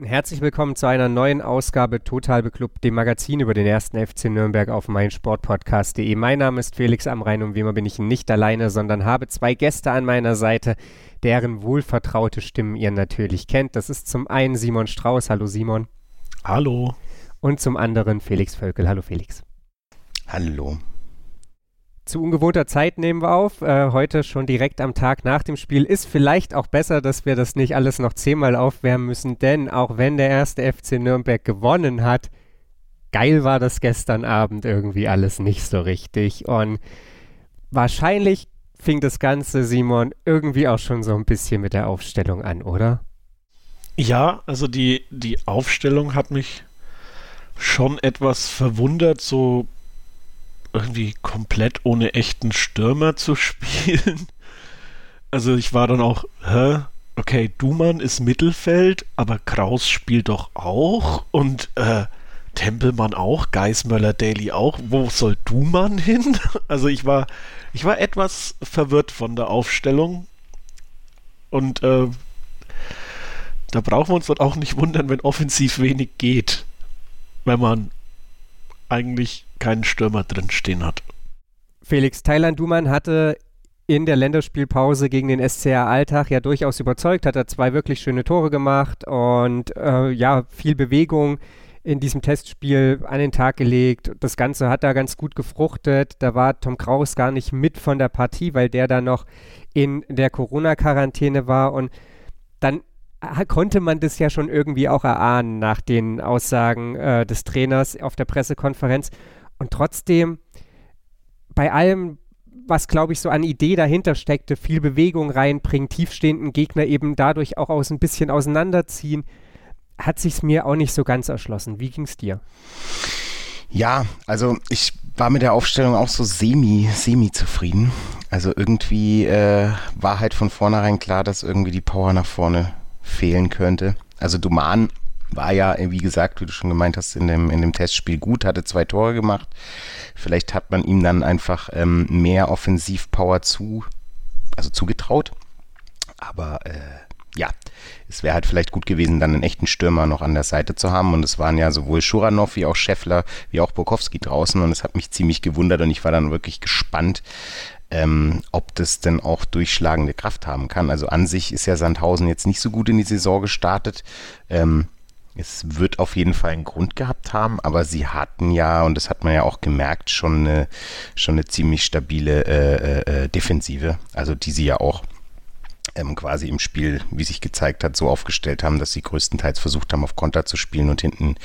Herzlich willkommen zu einer neuen Ausgabe Total Beklubbt, dem Magazin über den ersten FC Nürnberg auf meinsportpodcast.de. Mein Name ist Felix Amrein und wie immer bin ich nicht alleine, sondern habe zwei Gäste an meiner Seite, deren wohlvertraute Stimmen ihr natürlich kennt. Das ist zum einen Simon Strauß. Hallo Simon. Hallo. Und zum anderen Felix Völkel. Hallo Felix. Hallo zu ungewohnter Zeit nehmen wir auf. Äh, heute schon direkt am Tag nach dem Spiel. Ist vielleicht auch besser, dass wir das nicht alles noch zehnmal aufwärmen müssen, denn auch wenn der erste FC Nürnberg gewonnen hat, geil war das gestern Abend irgendwie alles nicht so richtig. Und wahrscheinlich fing das Ganze, Simon, irgendwie auch schon so ein bisschen mit der Aufstellung an, oder? Ja, also die, die Aufstellung hat mich schon etwas verwundert, so irgendwie komplett ohne echten Stürmer zu spielen. Also ich war dann auch, hä? Okay, Dumann ist Mittelfeld, aber Kraus spielt doch auch und äh, Tempelmann auch, Geismöller Daly auch. Wo soll Dumann hin? Also ich war, ich war etwas verwirrt von der Aufstellung und äh, da brauchen wir uns dann auch nicht wundern, wenn offensiv wenig geht, wenn man eigentlich keinen Stürmer drin stehen hat. Felix Thailand Dumann hatte in der Länderspielpause gegen den SCR Alltag ja durchaus überzeugt, hat er zwei wirklich schöne Tore gemacht und äh, ja, viel Bewegung in diesem Testspiel an den Tag gelegt. Das Ganze hat da ganz gut gefruchtet. Da war Tom Kraus gar nicht mit von der Partie, weil der da noch in der Corona-Quarantäne war und dann konnte man das ja schon irgendwie auch erahnen nach den Aussagen äh, des Trainers auf der Pressekonferenz. Und trotzdem, bei allem, was, glaube ich, so an Idee dahinter steckte, viel Bewegung reinbringen, tiefstehenden Gegner eben dadurch auch aus ein bisschen auseinanderziehen, hat sich es mir auch nicht so ganz erschlossen. Wie ging es dir? Ja, also ich war mit der Aufstellung auch so semi, semi zufrieden. Also irgendwie äh, war halt von vornherein klar, dass irgendwie die Power nach vorne fehlen könnte. Also Duman war ja, wie gesagt, wie du schon gemeint hast, in dem, in dem Testspiel gut, hatte zwei Tore gemacht. Vielleicht hat man ihm dann einfach ähm, mehr Offensivpower zu, also zugetraut. Aber äh, ja, es wäre halt vielleicht gut gewesen, dann einen echten Stürmer noch an der Seite zu haben. Und es waren ja sowohl Schuranov wie auch Scheffler wie auch Burkowski draußen. Und es hat mich ziemlich gewundert und ich war dann wirklich gespannt, ähm, ob das denn auch durchschlagende Kraft haben kann. Also an sich ist ja Sandhausen jetzt nicht so gut in die Saison gestartet. Ähm, es wird auf jeden Fall einen Grund gehabt haben, aber sie hatten ja, und das hat man ja auch gemerkt, schon eine, schon eine ziemlich stabile äh, äh, äh Defensive, also die sie ja auch ähm, quasi im Spiel, wie sich gezeigt hat, so aufgestellt haben, dass sie größtenteils versucht haben, auf Konter zu spielen und hinten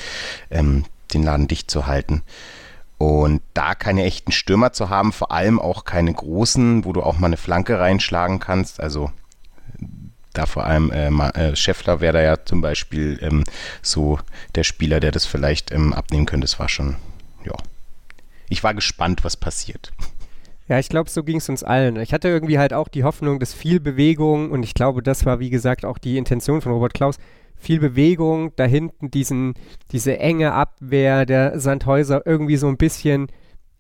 ähm, den Laden dicht zu halten. Und da keine echten Stürmer zu haben, vor allem auch keine großen, wo du auch mal eine Flanke reinschlagen kannst. Also da vor allem äh, äh, Scheffler wäre da ja zum Beispiel ähm, so der Spieler, der das vielleicht ähm, abnehmen könnte. Das war schon, ja. Ich war gespannt, was passiert. Ja, ich glaube, so ging es uns allen. Ich hatte irgendwie halt auch die Hoffnung, dass viel Bewegung und ich glaube, das war wie gesagt auch die Intention von Robert Klaus, viel Bewegung, da hinten diesen, diese enge Abwehr der Sandhäuser irgendwie so ein bisschen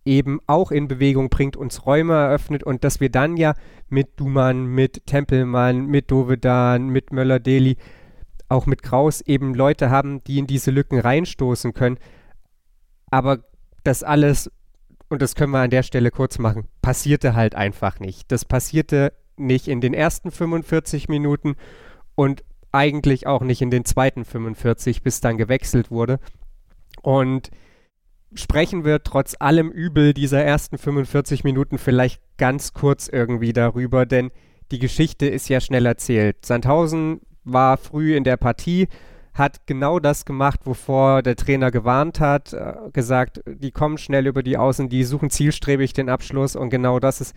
eben auch in Bewegung bringt, uns Räume eröffnet und dass wir dann ja mit Dumann, mit Tempelmann, mit Dovedan, mit Möller-Deli, auch mit Kraus eben Leute haben, die in diese Lücken reinstoßen können. Aber das alles, und das können wir an der Stelle kurz machen, passierte halt einfach nicht. Das passierte nicht in den ersten 45 Minuten und eigentlich auch nicht in den zweiten 45, bis dann gewechselt wurde. Und sprechen wir trotz allem Übel dieser ersten 45 Minuten vielleicht ganz kurz irgendwie darüber, denn die Geschichte ist ja schnell erzählt. Sandhausen war früh in der Partie, hat genau das gemacht, wovor der Trainer gewarnt hat, äh, gesagt, die kommen schnell über die Außen, die suchen zielstrebig den Abschluss und genau das ist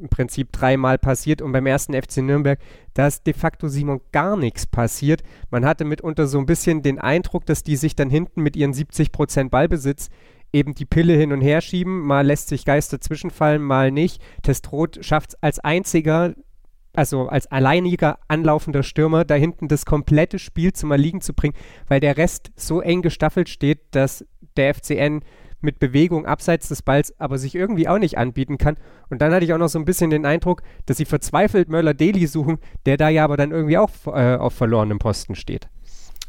im Prinzip dreimal passiert und beim ersten FC Nürnberg, da ist de facto Simon gar nichts passiert. Man hatte mitunter so ein bisschen den Eindruck, dass die sich dann hinten mit ihren 70 Prozent Ballbesitz eben die Pille hin und her schieben. Mal lässt sich Geister zwischenfallen, mal nicht. Testrot schafft es als einziger also als alleiniger anlaufender Stürmer da hinten das komplette Spiel zum Erliegen zu bringen, weil der Rest so eng gestaffelt steht, dass der FCN mit Bewegung abseits des Balls aber sich irgendwie auch nicht anbieten kann. Und dann hatte ich auch noch so ein bisschen den Eindruck, dass sie verzweifelt Möller-Deli suchen, der da ja aber dann irgendwie auch äh, auf verlorenem Posten steht.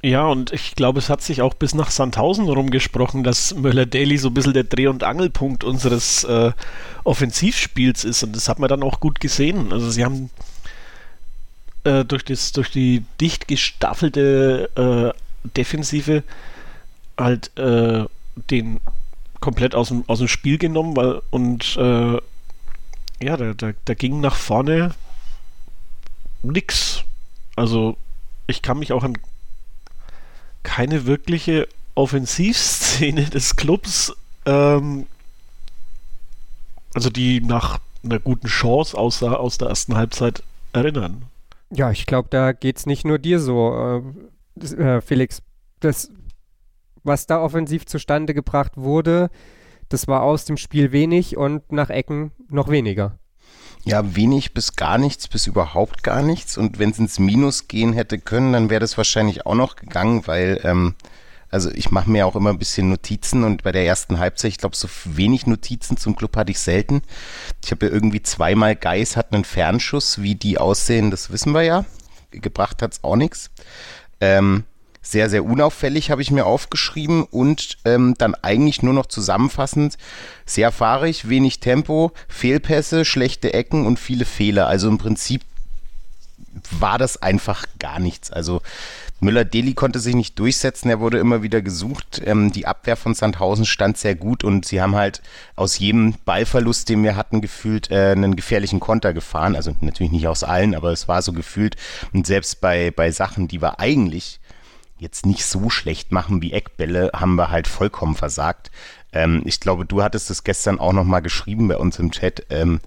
Ja, und ich glaube, es hat sich auch bis nach Sandhausen rumgesprochen, dass Möller-Daly so ein bisschen der Dreh- und Angelpunkt unseres äh, Offensivspiels ist. Und das hat man dann auch gut gesehen. Also sie haben äh, durch, das, durch die dicht gestaffelte äh, Defensive halt äh, den komplett aus dem, aus dem Spiel genommen, weil und äh, ja, da, da, da ging nach vorne nix. Also ich kann mich auch an keine wirkliche Offensivszene des Clubs, ähm, also die nach einer guten Chance aussah aus der ersten Halbzeit erinnern. Ja, ich glaube, da geht es nicht nur dir so, äh, äh, Felix. Das, was da offensiv zustande gebracht wurde, das war aus dem Spiel wenig und nach Ecken noch weniger. Ja, wenig bis gar nichts, bis überhaupt gar nichts. Und wenn es ins Minus gehen hätte können, dann wäre das wahrscheinlich auch noch gegangen, weil, ähm, also ich mache mir auch immer ein bisschen Notizen und bei der ersten Halbzeit, ich glaube, so wenig Notizen zum Club hatte ich selten. Ich habe ja irgendwie zweimal Geis hat einen Fernschuss, wie die aussehen, das wissen wir ja. Gebracht hat es auch nichts. Ähm, sehr, sehr unauffällig, habe ich mir aufgeschrieben und ähm, dann eigentlich nur noch zusammenfassend sehr fahrig, wenig Tempo, Fehlpässe, schlechte Ecken und viele Fehler. Also im Prinzip war das einfach gar nichts. Also Müller-Deli konnte sich nicht durchsetzen, er wurde immer wieder gesucht. Ähm, die Abwehr von Sandhausen stand sehr gut und sie haben halt aus jedem Ballverlust, den wir hatten, gefühlt äh, einen gefährlichen Konter gefahren. Also natürlich nicht aus allen, aber es war so gefühlt. Und selbst bei, bei Sachen, die wir eigentlich jetzt nicht so schlecht machen wie Eckbälle, haben wir halt vollkommen versagt. Ähm, ich glaube, du hattest es gestern auch nochmal geschrieben bei uns im Chat. Ähm,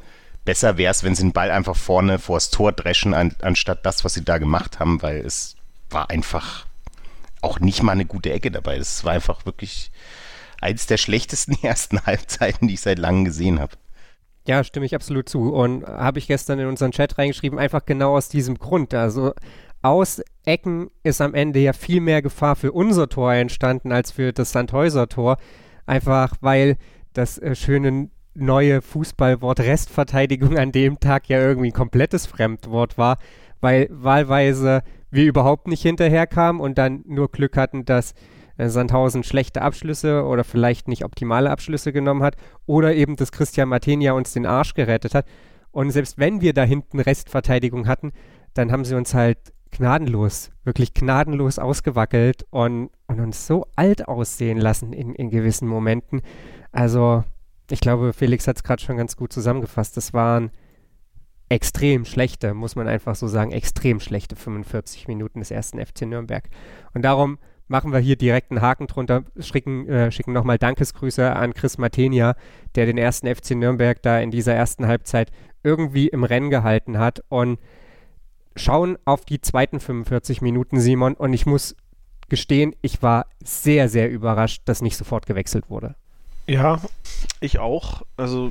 besser wäre es, wenn sie den Ball einfach vorne vors Tor dreschen, an, anstatt das, was sie da gemacht haben, weil es war einfach auch nicht mal eine gute Ecke dabei. Es war einfach wirklich eins der schlechtesten ersten Halbzeiten, die ich seit langem gesehen habe. Ja, stimme ich absolut zu. Und habe ich gestern in unseren Chat reingeschrieben, einfach genau aus diesem Grund. Also aus Ecken ist am Ende ja viel mehr Gefahr für unser Tor entstanden als für das Sandhäuser Tor. Einfach weil das äh, schöne neue Fußballwort Restverteidigung an dem Tag ja irgendwie ein komplettes Fremdwort war, weil wahlweise wir überhaupt nicht hinterherkamen und dann nur Glück hatten, dass äh, Sandhausen schlechte Abschlüsse oder vielleicht nicht optimale Abschlüsse genommen hat oder eben, dass Christian Martenia uns den Arsch gerettet hat. Und selbst wenn wir da hinten Restverteidigung hatten, dann haben sie uns halt gnadenlos, wirklich gnadenlos ausgewackelt und, und uns so alt aussehen lassen in, in gewissen Momenten. Also, ich glaube, Felix hat es gerade schon ganz gut zusammengefasst. Das waren extrem schlechte, muss man einfach so sagen, extrem schlechte 45 Minuten des ersten FC Nürnberg. Und darum machen wir hier direkt einen Haken drunter, schicken, äh, schicken nochmal Dankesgrüße an Chris Matenia, der den ersten FC Nürnberg da in dieser ersten Halbzeit irgendwie im Rennen gehalten hat und schauen auf die zweiten 45 Minuten, Simon, und ich muss gestehen, ich war sehr, sehr überrascht, dass nicht sofort gewechselt wurde. Ja, ich auch. Also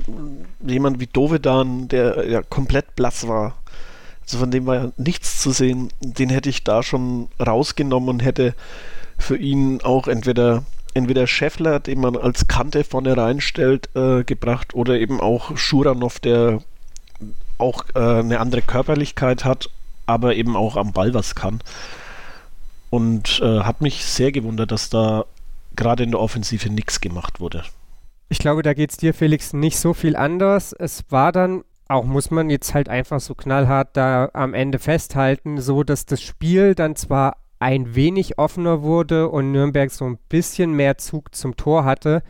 jemand wie Dovedan, der ja komplett blass war, also von dem war ja nichts zu sehen, den hätte ich da schon rausgenommen und hätte für ihn auch entweder entweder Scheffler, den man als Kante vorne reinstellt, äh, gebracht oder eben auch Schuranov, der auch äh, eine andere Körperlichkeit hat aber eben auch am Ball was kann. Und äh, hat mich sehr gewundert, dass da gerade in der Offensive nichts gemacht wurde. Ich glaube, da geht es dir, Felix, nicht so viel anders. Es war dann, auch muss man jetzt halt einfach so knallhart da am Ende festhalten, so dass das Spiel dann zwar ein wenig offener wurde und Nürnberg so ein bisschen mehr Zug zum Tor hatte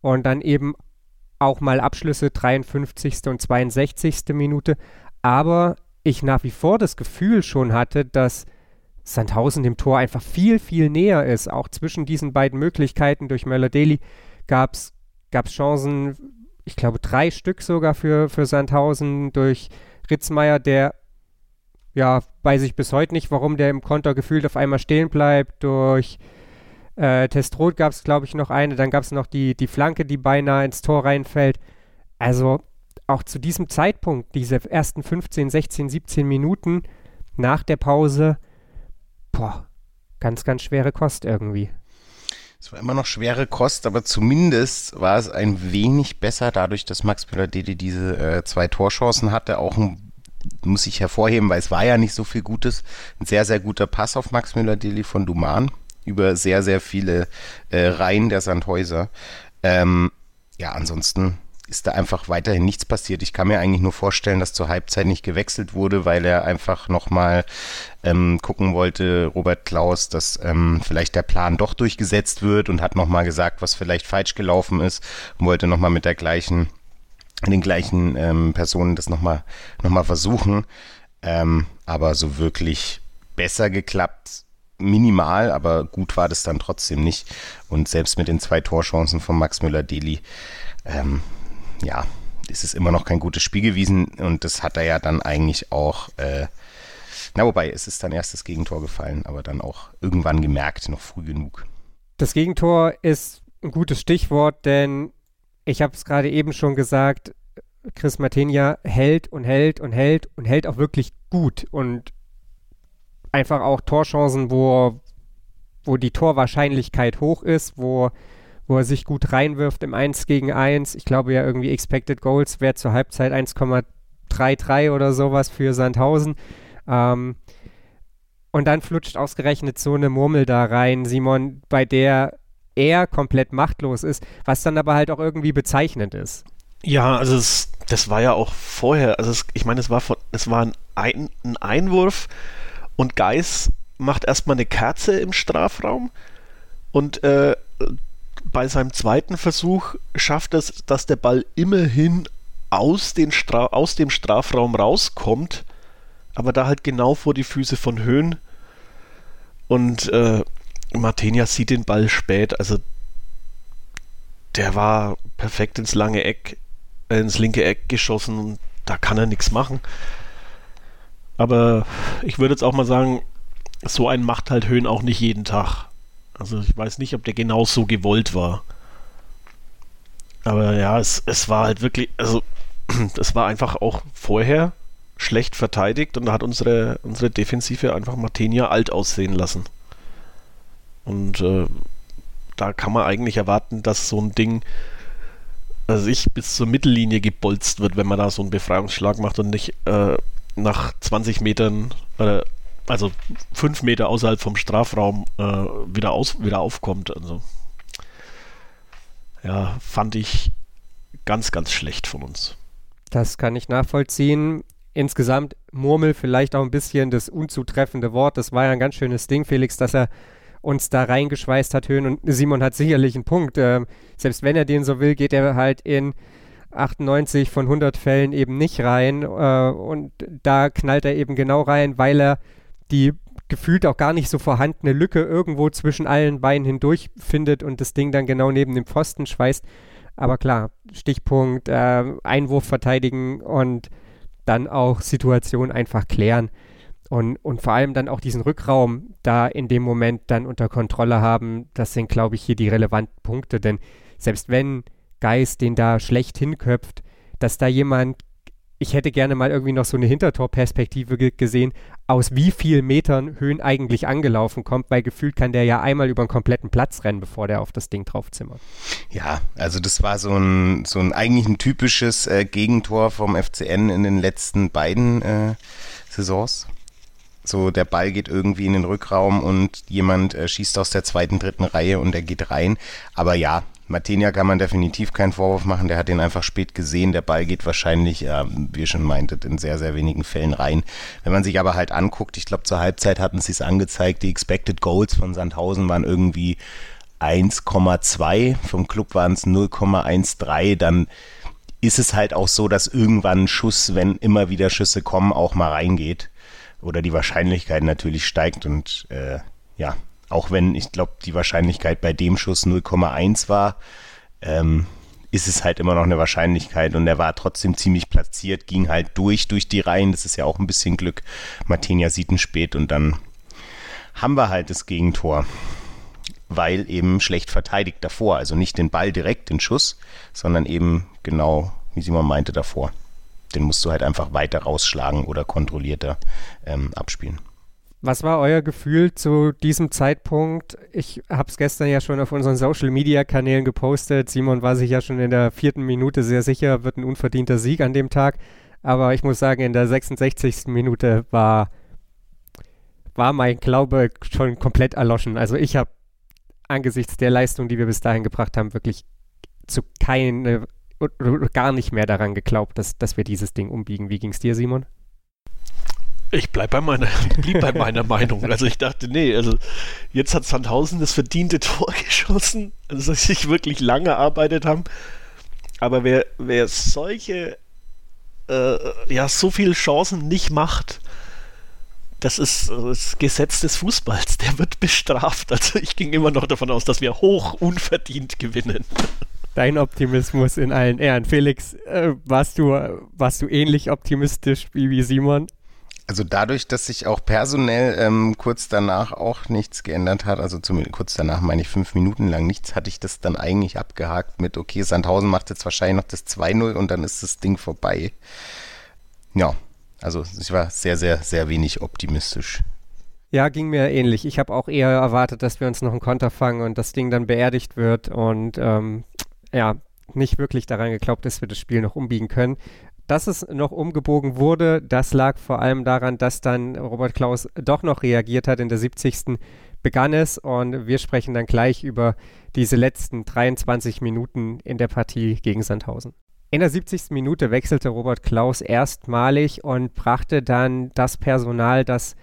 und dann eben auch mal Abschlüsse 53. und 62. Minute, aber ich nach wie vor das Gefühl schon hatte, dass Sandhausen dem Tor einfach viel, viel näher ist. Auch zwischen diesen beiden Möglichkeiten durch Möller-Daly gab es Chancen, ich glaube drei Stück sogar für, für Sandhausen durch Ritzmeier, der ja, weiß ich bis heute nicht, warum der im Konter gefühlt auf einmal stehen bleibt. Durch äh, Testrot gab es, glaube ich, noch eine. Dann gab es noch die, die Flanke, die beinahe ins Tor reinfällt. Also auch zu diesem Zeitpunkt, diese ersten 15, 16, 17 Minuten nach der Pause, boah, ganz, ganz schwere Kost irgendwie. Es war immer noch schwere Kost, aber zumindest war es ein wenig besser, dadurch, dass Max Müller-Dede diese äh, zwei Torchancen hatte. Auch ein, muss ich hervorheben, weil es war ja nicht so viel Gutes. Ein sehr, sehr guter Pass auf Max Müller-Deli von Duman über sehr, sehr viele äh, Reihen der Sandhäuser. Ähm, ja, ansonsten ist da einfach weiterhin nichts passiert. Ich kann mir eigentlich nur vorstellen, dass zur Halbzeit nicht gewechselt wurde, weil er einfach nochmal ähm, gucken wollte, Robert Klaus, dass ähm, vielleicht der Plan doch durchgesetzt wird und hat nochmal gesagt, was vielleicht falsch gelaufen ist und wollte nochmal mit der gleichen, den gleichen ähm, Personen das nochmal noch mal versuchen. Ähm, aber so wirklich besser geklappt minimal, aber gut war das dann trotzdem nicht. Und selbst mit den zwei Torchancen von Max Müller-Deli ähm, ja, es ist immer noch kein gutes Spiel gewesen und das hat er ja dann eigentlich auch, äh, na wobei, es ist dann erst das Gegentor gefallen, aber dann auch irgendwann gemerkt, noch früh genug. Das Gegentor ist ein gutes Stichwort, denn ich habe es gerade eben schon gesagt, Chris Martinia hält und hält und hält und hält auch wirklich gut und einfach auch Torchancen, wo, wo die Torwahrscheinlichkeit hoch ist, wo wo er sich gut reinwirft im 1 gegen 1. Ich glaube ja irgendwie Expected Goals wäre zur Halbzeit 1,33 oder sowas für Sandhausen. Ähm, und dann flutscht ausgerechnet so eine Murmel da rein, Simon, bei der er komplett machtlos ist, was dann aber halt auch irgendwie bezeichnend ist. Ja, also es, das war ja auch vorher, also es, ich meine, es war von, es war ein, ein Einwurf und Geis macht erstmal eine Kerze im Strafraum und äh, bei seinem zweiten Versuch schafft es, dass der Ball immerhin aus, Stra aus dem Strafraum rauskommt, aber da halt genau vor die Füße von Höhen. Und äh, Martenia sieht den Ball spät, also der war perfekt ins lange Eck, äh, ins linke Eck geschossen und da kann er nichts machen. Aber ich würde jetzt auch mal sagen, so einen macht halt Höhen auch nicht jeden Tag. Also ich weiß nicht, ob der genau so gewollt war. Aber ja, es, es war halt wirklich, also das war einfach auch vorher schlecht verteidigt und da hat unsere, unsere Defensive einfach Martenia alt aussehen lassen. Und äh, da kann man eigentlich erwarten, dass so ein Ding, also ich bis zur Mittellinie gebolzt wird, wenn man da so einen Befreiungsschlag macht und nicht äh, nach 20 Metern äh, also fünf Meter außerhalb vom Strafraum äh, wieder, aus, wieder aufkommt. Also ja, fand ich ganz, ganz schlecht von uns. Das kann ich nachvollziehen. Insgesamt Murmel vielleicht auch ein bisschen das unzutreffende Wort. Das war ja ein ganz schönes Ding, Felix, dass er uns da reingeschweißt hat, Höhen. Und Simon hat sicherlich einen Punkt. Ähm, selbst wenn er den so will, geht er halt in 98 von 100 Fällen eben nicht rein. Äh, und da knallt er eben genau rein, weil er die gefühlt auch gar nicht so vorhandene Lücke irgendwo zwischen allen Beinen hindurch findet und das Ding dann genau neben dem Pfosten schweißt. Aber klar, Stichpunkt, äh, Einwurf verteidigen und dann auch Situation einfach klären. Und, und vor allem dann auch diesen Rückraum da in dem Moment dann unter Kontrolle haben, das sind, glaube ich, hier die relevanten Punkte. Denn selbst wenn Geist den da schlecht hinköpft, dass da jemand ich hätte gerne mal irgendwie noch so eine Hintertorperspektive gesehen, aus wie vielen Metern Höhen eigentlich angelaufen kommt, weil gefühlt kann der ja einmal über einen kompletten Platz rennen, bevor der auf das Ding draufzimmert. Ja, also das war so ein, so ein eigentlich ein typisches äh, Gegentor vom FCN in den letzten beiden äh, Saisons. So, der Ball geht irgendwie in den Rückraum und jemand äh, schießt aus der zweiten, dritten Reihe und er geht rein. Aber ja, Martinia kann man definitiv keinen Vorwurf machen, der hat den einfach spät gesehen. Der Ball geht wahrscheinlich, äh, wie ihr schon meintet, in sehr, sehr wenigen Fällen rein. Wenn man sich aber halt anguckt, ich glaube zur Halbzeit hatten sie es angezeigt, die Expected Goals von Sandhausen waren irgendwie 1,2, vom Club waren es 0,13, dann ist es halt auch so, dass irgendwann ein Schuss, wenn immer wieder Schüsse kommen, auch mal reingeht. Oder die Wahrscheinlichkeit natürlich steigt und äh, ja, auch wenn ich glaube, die Wahrscheinlichkeit bei dem Schuss 0,1 war, ähm, ist es halt immer noch eine Wahrscheinlichkeit und er war trotzdem ziemlich platziert, ging halt durch, durch die Reihen. Das ist ja auch ein bisschen Glück. Martinia sieht ihn spät und dann haben wir halt das Gegentor, weil eben schlecht verteidigt davor. Also nicht den Ball direkt, den Schuss, sondern eben genau wie Simon meinte davor. Den musst du halt einfach weiter rausschlagen oder kontrollierter ähm, abspielen. Was war euer Gefühl zu diesem Zeitpunkt? Ich habe es gestern ja schon auf unseren Social-Media-Kanälen gepostet. Simon war sich ja schon in der vierten Minute sehr sicher, wird ein unverdienter Sieg an dem Tag. Aber ich muss sagen, in der 66. Minute war, war mein Glaube schon komplett erloschen. Also ich habe angesichts der Leistung, die wir bis dahin gebracht haben, wirklich zu keine gar nicht mehr daran geglaubt, dass, dass wir dieses Ding umbiegen. Wie ging es dir, Simon? Ich bleib bei meiner, blieb bei meiner Meinung. Also ich dachte, nee, also jetzt hat Sandhausen das verdiente Tor geschossen, also dass sie sich wirklich lange erarbeitet haben. Aber wer, wer solche, äh, ja, so viele Chancen nicht macht, das ist das Gesetz des Fußballs, der wird bestraft. Also ich ging immer noch davon aus, dass wir hoch unverdient gewinnen. Dein Optimismus in allen Ehren. Felix, äh, warst, du, warst du ähnlich optimistisch wie, wie Simon? Also dadurch, dass sich auch personell ähm, kurz danach auch nichts geändert hat, also zumindest kurz danach meine ich fünf Minuten lang nichts, hatte ich das dann eigentlich abgehakt mit, okay, Sandhausen macht jetzt wahrscheinlich noch das 2-0 und dann ist das Ding vorbei. Ja, also ich war sehr, sehr, sehr wenig optimistisch. Ja, ging mir ähnlich. Ich habe auch eher erwartet, dass wir uns noch einen Konter fangen und das Ding dann beerdigt wird und ähm, ja, nicht wirklich daran geglaubt, dass wir das Spiel noch umbiegen können. Dass es noch umgebogen wurde, das lag vor allem daran, dass dann Robert Klaus doch noch reagiert hat. In der 70. begann es und wir sprechen dann gleich über diese letzten 23 Minuten in der Partie gegen Sandhausen. In der 70. Minute wechselte Robert Klaus erstmalig und brachte dann das Personal, das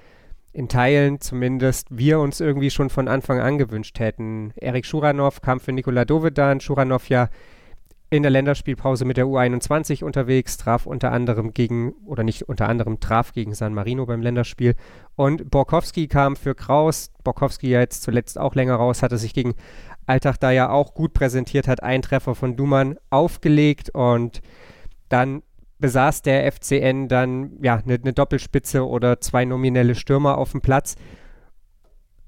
in Teilen zumindest wir uns irgendwie schon von Anfang an gewünscht hätten. Erik Schuranov kam für Nikola Dovedan. Schuranov ja in der Länderspielpause mit der U21 unterwegs, traf unter anderem gegen, oder nicht unter anderem, traf gegen San Marino beim Länderspiel. Und Borkowski kam für Kraus. Borkowski ja jetzt zuletzt auch länger raus, hatte sich gegen Alltag da ja auch gut präsentiert, hat einen Treffer von Duman aufgelegt und dann besaß der FCN dann ja eine ne Doppelspitze oder zwei nominelle Stürmer auf dem Platz.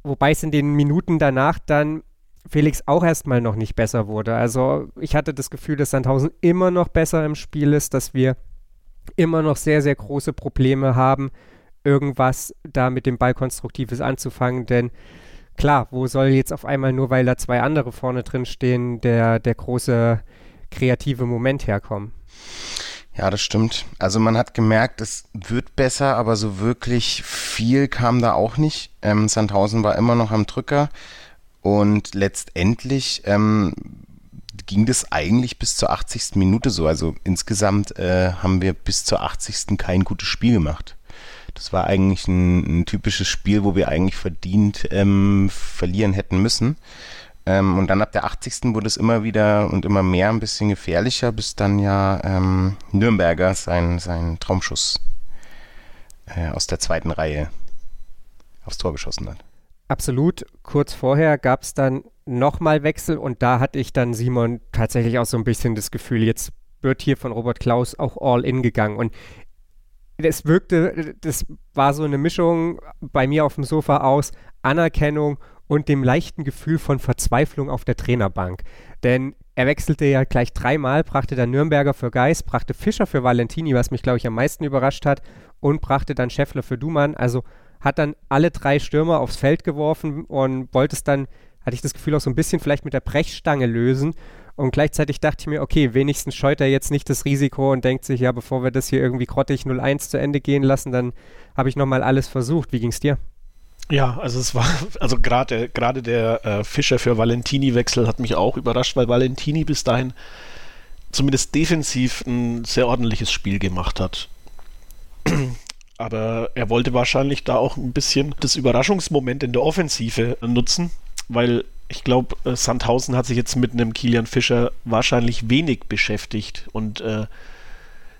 Wobei es in den Minuten danach dann Felix auch erstmal noch nicht besser wurde. Also ich hatte das Gefühl, dass Sandhausen immer noch besser im Spiel ist, dass wir immer noch sehr, sehr große Probleme haben, irgendwas da mit dem Ball Konstruktives anzufangen, denn klar, wo soll jetzt auf einmal nur, weil da zwei andere vorne drin stehen, der, der große kreative Moment herkommen? Ja, das stimmt. Also man hat gemerkt, es wird besser, aber so wirklich viel kam da auch nicht. Ähm, Sandhausen war immer noch am Drücker. Und letztendlich ähm, ging das eigentlich bis zur 80. Minute so. Also insgesamt äh, haben wir bis zur 80. kein gutes Spiel gemacht. Das war eigentlich ein, ein typisches Spiel, wo wir eigentlich verdient ähm, verlieren hätten müssen. Ähm, und dann ab der 80. wurde es immer wieder und immer mehr ein bisschen gefährlicher, bis dann ja ähm, Nürnberger seinen sein Traumschuss äh, aus der zweiten Reihe aufs Tor geschossen hat. Absolut. Kurz vorher gab es dann nochmal Wechsel und da hatte ich dann Simon tatsächlich auch so ein bisschen das Gefühl, jetzt wird hier von Robert Klaus auch all in gegangen und es wirkte, das war so eine Mischung bei mir auf dem Sofa aus Anerkennung und dem leichten Gefühl von Verzweiflung auf der Trainerbank. Denn er wechselte ja gleich dreimal, brachte dann Nürnberger für Geis, brachte Fischer für Valentini, was mich, glaube ich, am meisten überrascht hat, und brachte dann Scheffler für Dumann. Also hat dann alle drei Stürmer aufs Feld geworfen und wollte es dann, hatte ich das Gefühl, auch so ein bisschen vielleicht mit der Brechstange lösen. Und gleichzeitig dachte ich mir, okay, wenigstens scheut er jetzt nicht das Risiko und denkt sich, ja, bevor wir das hier irgendwie grottig 0-1 zu Ende gehen lassen, dann habe ich nochmal alles versucht. Wie ging es dir? Ja, also es war, also gerade gerade der äh, Fischer für Valentini-Wechsel hat mich auch überrascht, weil Valentini bis dahin zumindest defensiv ein sehr ordentliches Spiel gemacht hat. Aber er wollte wahrscheinlich da auch ein bisschen das Überraschungsmoment in der Offensive nutzen, weil ich glaube, äh, Sandhausen hat sich jetzt mit einem Kilian Fischer wahrscheinlich wenig beschäftigt. Und äh,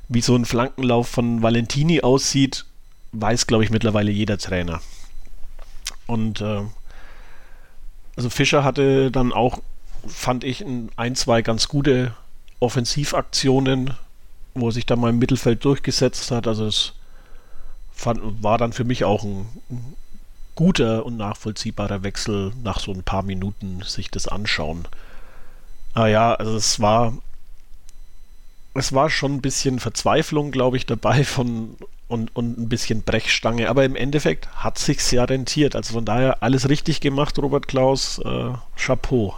wie so ein Flankenlauf von Valentini aussieht, weiß, glaube ich, mittlerweile jeder Trainer. Und äh, also Fischer hatte dann auch, fand ich, ein, zwei ganz gute Offensivaktionen, wo er sich da mal im Mittelfeld durchgesetzt hat. Also es fand, war dann für mich auch ein, ein guter und nachvollziehbarer Wechsel nach so ein paar Minuten sich das anschauen. Ah ja, also es war es war schon ein bisschen Verzweiflung, glaube ich, dabei von und, und ein bisschen Brechstange. Aber im Endeffekt hat sich's ja rentiert. Also von daher alles richtig gemacht, Robert Klaus. Äh, Chapeau.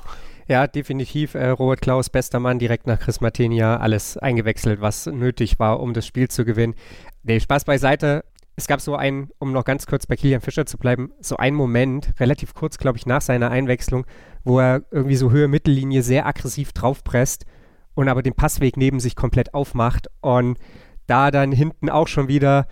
Ja, definitiv. Äh, Robert Klaus, bester Mann, direkt nach Chris Martinia, alles eingewechselt, was nötig war, um das Spiel zu gewinnen. Nee, Spaß beiseite. Es gab so einen, um noch ganz kurz bei Kilian Fischer zu bleiben, so einen Moment, relativ kurz, glaube ich, nach seiner Einwechslung, wo er irgendwie so Höhe Mittellinie sehr aggressiv draufpresst und aber den Passweg neben sich komplett aufmacht und da dann hinten auch schon wieder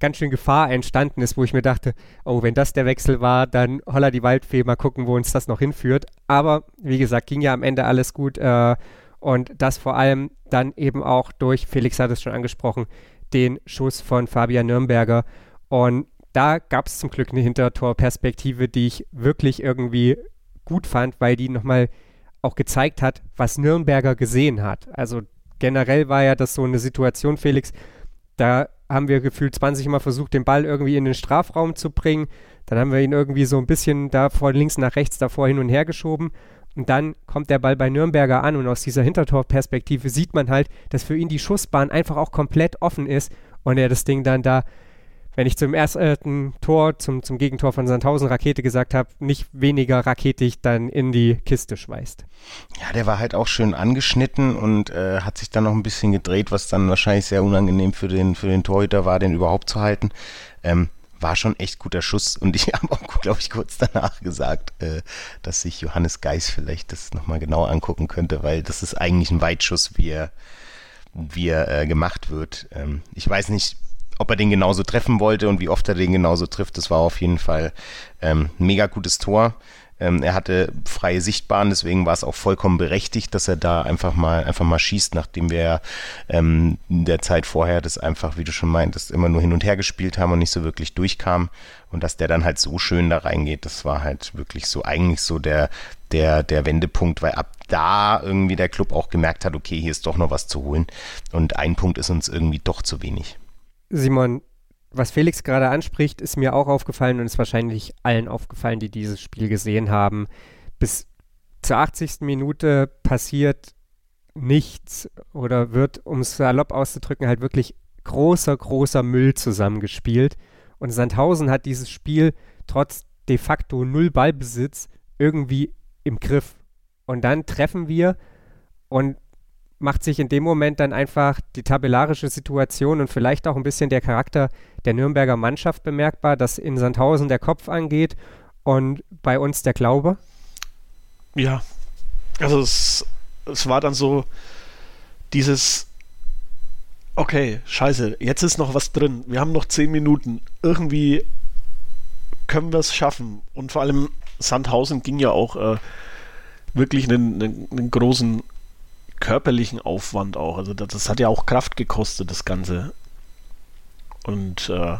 ganz schön Gefahr entstanden ist, wo ich mir dachte, oh, wenn das der Wechsel war, dann holla die Waldfee, mal gucken, wo uns das noch hinführt. Aber wie gesagt, ging ja am Ende alles gut äh, und das vor allem dann eben auch durch, Felix hat es schon angesprochen, den Schuss von Fabian Nürnberger. Und da gab es zum Glück eine Hintertorperspektive, die ich wirklich irgendwie gut fand, weil die nochmal auch gezeigt hat, was Nürnberger gesehen hat. Also generell war ja das so eine Situation, Felix, da haben wir gefühlt 20 Mal versucht, den Ball irgendwie in den Strafraum zu bringen. Dann haben wir ihn irgendwie so ein bisschen da von links nach rechts davor hin und her geschoben. Und dann kommt der Ball bei Nürnberger an und aus dieser Hintertorperspektive sieht man halt, dass für ihn die Schussbahn einfach auch komplett offen ist und er das Ding dann da wenn ich zum ersten Tor, zum, zum Gegentor von Sandhausen Rakete gesagt habe, nicht weniger raketig dann in die Kiste schweißt. Ja, der war halt auch schön angeschnitten und äh, hat sich dann noch ein bisschen gedreht, was dann wahrscheinlich sehr unangenehm für den, für den Torhüter war, den überhaupt zu halten. Ähm, war schon echt guter Schuss und ich habe auch, glaube ich, kurz danach gesagt, äh, dass sich Johannes Geis vielleicht das nochmal genau angucken könnte, weil das ist eigentlich ein Weitschuss, wie er, wie er äh, gemacht wird. Ähm, ich weiß nicht, ob er den genauso treffen wollte und wie oft er den genauso trifft, das war auf jeden Fall ähm, ein mega gutes Tor. Ähm, er hatte freie Sichtbahn, deswegen war es auch vollkommen berechtigt, dass er da einfach mal einfach mal schießt, nachdem wir ähm, in der Zeit vorher das einfach, wie du schon meintest, immer nur hin und her gespielt haben und nicht so wirklich durchkam. Und dass der dann halt so schön da reingeht, das war halt wirklich so eigentlich so der, der, der Wendepunkt, weil ab da irgendwie der Club auch gemerkt hat, okay, hier ist doch noch was zu holen. Und ein Punkt ist uns irgendwie doch zu wenig. Simon, was Felix gerade anspricht, ist mir auch aufgefallen und ist wahrscheinlich allen aufgefallen, die dieses Spiel gesehen haben. Bis zur 80. Minute passiert nichts oder wird, um es salopp auszudrücken, halt wirklich großer, großer Müll zusammengespielt. Und Sandhausen hat dieses Spiel trotz de facto null Ballbesitz irgendwie im Griff. Und dann treffen wir und macht sich in dem Moment dann einfach die tabellarische Situation und vielleicht auch ein bisschen der Charakter der Nürnberger Mannschaft bemerkbar, dass in Sandhausen der Kopf angeht und bei uns der Glaube? Ja, also es, es war dann so dieses, okay, scheiße, jetzt ist noch was drin, wir haben noch zehn Minuten, irgendwie können wir es schaffen. Und vor allem Sandhausen ging ja auch äh, wirklich einen, einen, einen großen körperlichen Aufwand auch. Also das, das, hat ja auch Kraft gekostet, das Ganze. Und äh,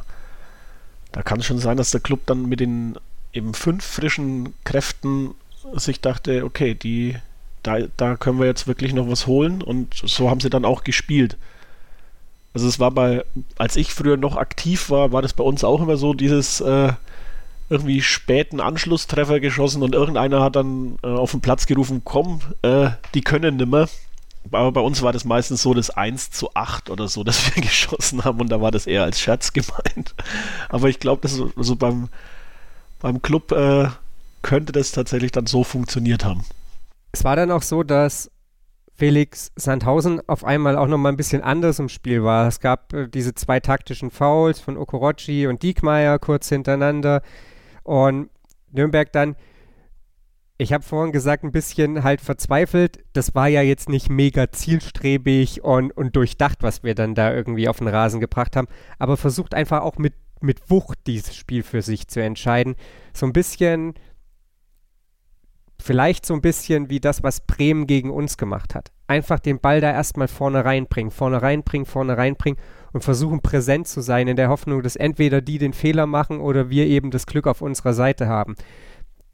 da kann es schon sein, dass der Club dann mit den eben fünf frischen Kräften sich dachte, okay, die, da, da können wir jetzt wirklich noch was holen. Und so haben sie dann auch gespielt. Also es war bei, als ich früher noch aktiv war, war das bei uns auch immer so, dieses äh, irgendwie späten Anschlusstreffer geschossen und irgendeiner hat dann äh, auf den Platz gerufen, komm, äh, die können nimmer aber bei uns war das meistens so das 1 zu 8 oder so, dass wir geschossen haben und da war das eher als Scherz gemeint. Aber ich glaube, dass so also beim, beim Club äh, könnte das tatsächlich dann so funktioniert haben. Es war dann auch so, dass Felix Sandhausen auf einmal auch nochmal ein bisschen anders im Spiel war. Es gab äh, diese zwei taktischen Fouls von Okorochi und Diekmeyer kurz hintereinander und Nürnberg dann ich habe vorhin gesagt, ein bisschen halt verzweifelt. Das war ja jetzt nicht mega zielstrebig und, und durchdacht, was wir dann da irgendwie auf den Rasen gebracht haben, aber versucht einfach auch mit, mit Wucht dieses Spiel für sich zu entscheiden. So ein bisschen, vielleicht so ein bisschen wie das, was Bremen gegen uns gemacht hat. Einfach den Ball da erstmal vorne reinbringen, vorne reinbringen, vorne reinbringen und versuchen präsent zu sein in der Hoffnung, dass entweder die den Fehler machen oder wir eben das Glück auf unserer Seite haben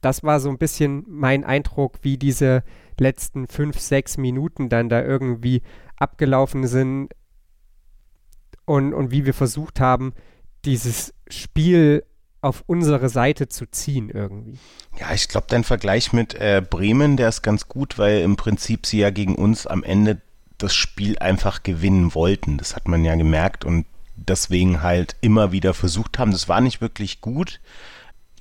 das war so ein bisschen mein Eindruck, wie diese letzten fünf, sechs Minuten dann da irgendwie abgelaufen sind und, und wie wir versucht haben, dieses Spiel auf unsere Seite zu ziehen irgendwie. Ja, ich glaube, dein Vergleich mit äh, Bremen, der ist ganz gut, weil im Prinzip sie ja gegen uns am Ende das Spiel einfach gewinnen wollten. Das hat man ja gemerkt und deswegen halt immer wieder versucht haben. Das war nicht wirklich gut,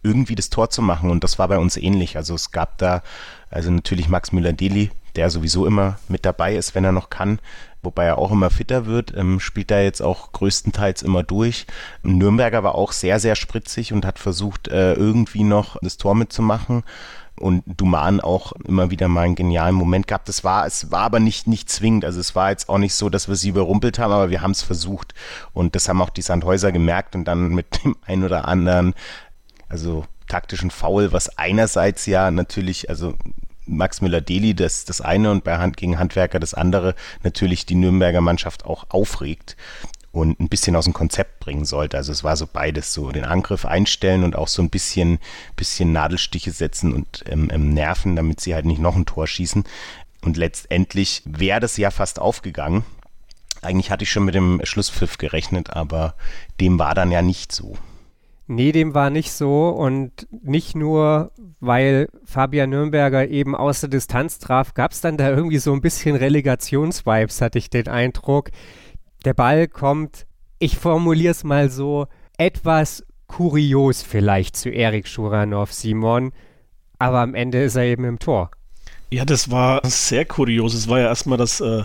irgendwie das Tor zu machen und das war bei uns ähnlich. Also es gab da, also natürlich Max Müller-Deli, der sowieso immer mit dabei ist, wenn er noch kann, wobei er auch immer fitter wird, ähm, spielt er jetzt auch größtenteils immer durch. Nürnberger war auch sehr, sehr spritzig und hat versucht, äh, irgendwie noch das Tor mitzumachen und Duman auch immer wieder mal einen genialen Moment gehabt. Das war, es war aber nicht, nicht zwingend. Also es war jetzt auch nicht so, dass wir sie überrumpelt haben, aber wir haben es versucht. Und das haben auch die Sandhäuser gemerkt und dann mit dem ein oder anderen, also taktischen Foul, was einerseits ja natürlich, also Max Müller-Deli das, das eine und bei Hand gegen Handwerker das andere natürlich die Nürnberger Mannschaft auch aufregt und ein bisschen aus dem Konzept bringen sollte. Also es war so beides, so den Angriff einstellen und auch so ein bisschen, bisschen Nadelstiche setzen und ähm, ähm, nerven, damit sie halt nicht noch ein Tor schießen. Und letztendlich wäre das ja fast aufgegangen. Eigentlich hatte ich schon mit dem Schlusspfiff gerechnet, aber dem war dann ja nicht so. Nee, dem war nicht so und nicht nur, weil Fabian Nürnberger eben aus der Distanz traf, gab es dann da irgendwie so ein bisschen Relegationsvibes, hatte ich den Eindruck. Der Ball kommt, ich formuliere es mal so, etwas kurios vielleicht zu Erik Schuranov, Simon, aber am Ende ist er eben im Tor. Ja, das war sehr kurios. Es war ja erstmal, dass äh,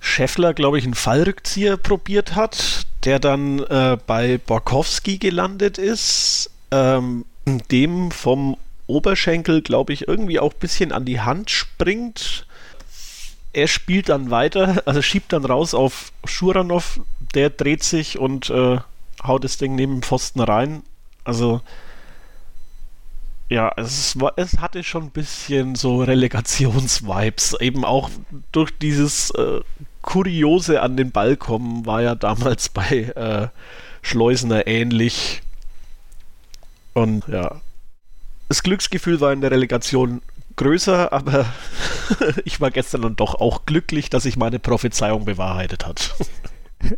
Scheffler, glaube ich, einen Fallrückzieher probiert hat, der dann äh, bei Borkowski gelandet ist, ähm, dem vom Oberschenkel, glaube ich, irgendwie auch ein bisschen an die Hand springt er spielt dann weiter, also schiebt dann raus auf Schuranov, der dreht sich und äh, haut das Ding neben den Pfosten rein. Also ja, es, war, es hatte schon ein bisschen so Relegationsvibes. Eben auch durch dieses äh, Kuriose an den Ball kommen, war ja damals bei äh, Schleusener ähnlich. Und ja, das Glücksgefühl war in der Relegation größer, aber ich war gestern dann doch auch glücklich, dass sich meine Prophezeiung bewahrheitet hat.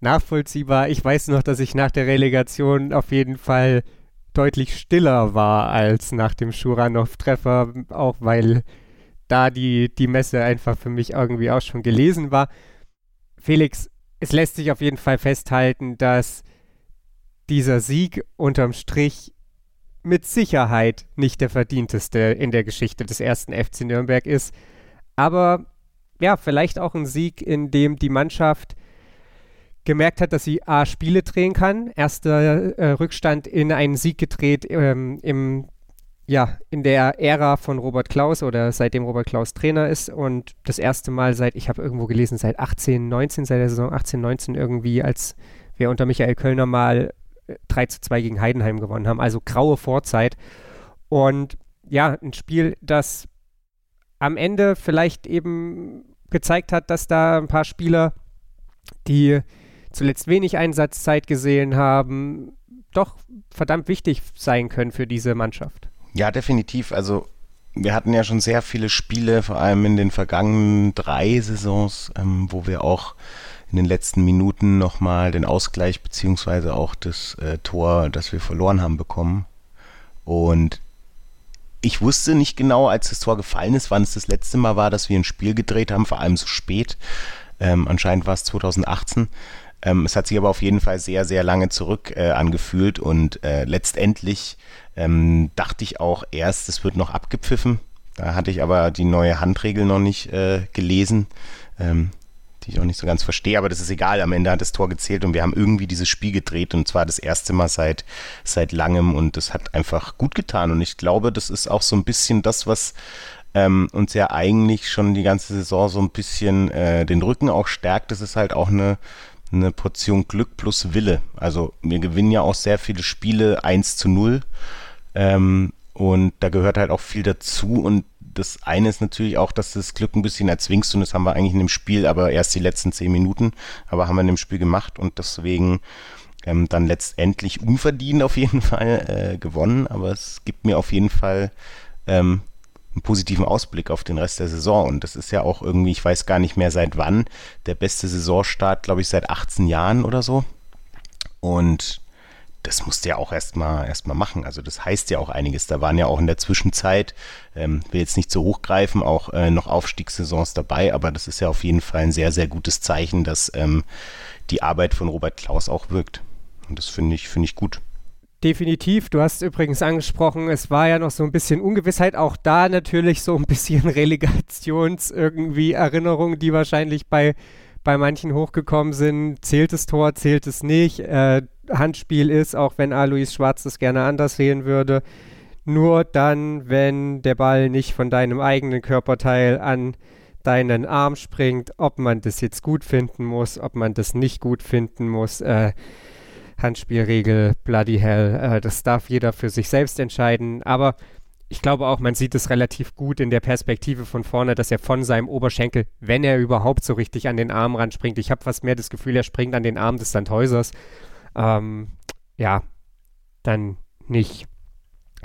Nachvollziehbar. Ich weiß noch, dass ich nach der Relegation auf jeden Fall deutlich stiller war als nach dem Schuranov-Treffer, auch weil da die, die Messe einfach für mich irgendwie auch schon gelesen war. Felix, es lässt sich auf jeden Fall festhalten, dass dieser Sieg unterm Strich mit Sicherheit nicht der verdienteste in der Geschichte des ersten FC Nürnberg ist. Aber ja, vielleicht auch ein Sieg, in dem die Mannschaft gemerkt hat, dass sie A, Spiele drehen kann. Erster äh, Rückstand in einen Sieg gedreht ähm, im, ja, in der Ära von Robert Klaus oder seitdem Robert Klaus Trainer ist und das erste Mal seit, ich habe irgendwo gelesen, seit 18, 19, seit der Saison 18, 19 irgendwie, als wir unter Michael Kölner mal 3 zu 2 gegen Heidenheim gewonnen haben. Also graue Vorzeit. Und ja, ein Spiel, das am Ende vielleicht eben gezeigt hat, dass da ein paar Spieler, die zuletzt wenig Einsatzzeit gesehen haben, doch verdammt wichtig sein können für diese Mannschaft. Ja, definitiv. Also wir hatten ja schon sehr viele Spiele, vor allem in den vergangenen drei Saisons, ähm, wo wir auch in den letzten Minuten nochmal den Ausgleich beziehungsweise auch das äh, Tor, das wir verloren haben, bekommen. Und ich wusste nicht genau, als das Tor gefallen ist, wann es das letzte Mal war, dass wir ein Spiel gedreht haben, vor allem so spät. Ähm, anscheinend war es 2018. Ähm, es hat sich aber auf jeden Fall sehr, sehr lange zurück äh, angefühlt und äh, letztendlich ähm, dachte ich auch erst, es wird noch abgepfiffen. Da hatte ich aber die neue Handregel noch nicht äh, gelesen. Ähm, die ich auch nicht so ganz verstehe, aber das ist egal. Am Ende hat das Tor gezählt und wir haben irgendwie dieses Spiel gedreht und zwar das erste Mal seit, seit langem und das hat einfach gut getan und ich glaube, das ist auch so ein bisschen das, was ähm, uns ja eigentlich schon die ganze Saison so ein bisschen äh, den Rücken auch stärkt. Das ist halt auch eine, eine Portion Glück plus Wille. Also wir gewinnen ja auch sehr viele Spiele 1 zu 0 ähm, und da gehört halt auch viel dazu. Und das eine ist natürlich auch, dass das Glück ein bisschen erzwingst. Und das haben wir eigentlich in dem Spiel, aber erst die letzten zehn Minuten, aber haben wir in dem Spiel gemacht und deswegen ähm, dann letztendlich unverdient auf jeden Fall äh, gewonnen, aber es gibt mir auf jeden Fall ähm, einen positiven Ausblick auf den Rest der Saison. Und das ist ja auch irgendwie, ich weiß gar nicht mehr seit wann, der beste Saisonstart, glaube ich, seit 18 Jahren oder so. Und das musste ja auch erstmal erst mal machen. Also das heißt ja auch einiges. Da waren ja auch in der Zwischenzeit, ähm, will jetzt nicht so hochgreifen, auch äh, noch Aufstiegssaisons dabei, aber das ist ja auf jeden Fall ein sehr, sehr gutes Zeichen, dass ähm, die Arbeit von Robert Klaus auch wirkt. Und das finde ich, finde ich gut. Definitiv. Du hast übrigens angesprochen, es war ja noch so ein bisschen Ungewissheit. Auch da natürlich so ein bisschen Relegations irgendwie Erinnerungen, die wahrscheinlich bei, bei manchen hochgekommen sind. Zählt das Tor, zählt es nicht? Äh, Handspiel ist, auch wenn Alois Schwarz das gerne anders sehen würde. Nur dann, wenn der Ball nicht von deinem eigenen Körperteil an deinen Arm springt, ob man das jetzt gut finden muss, ob man das nicht gut finden muss. Äh, Handspielregel, bloody hell, äh, das darf jeder für sich selbst entscheiden. Aber ich glaube auch, man sieht es relativ gut in der Perspektive von vorne, dass er von seinem Oberschenkel, wenn er überhaupt so richtig an den Arm ranspringt, ich habe fast mehr das Gefühl, er springt an den Arm des Sandhäusers, ähm, ja, dann nicht,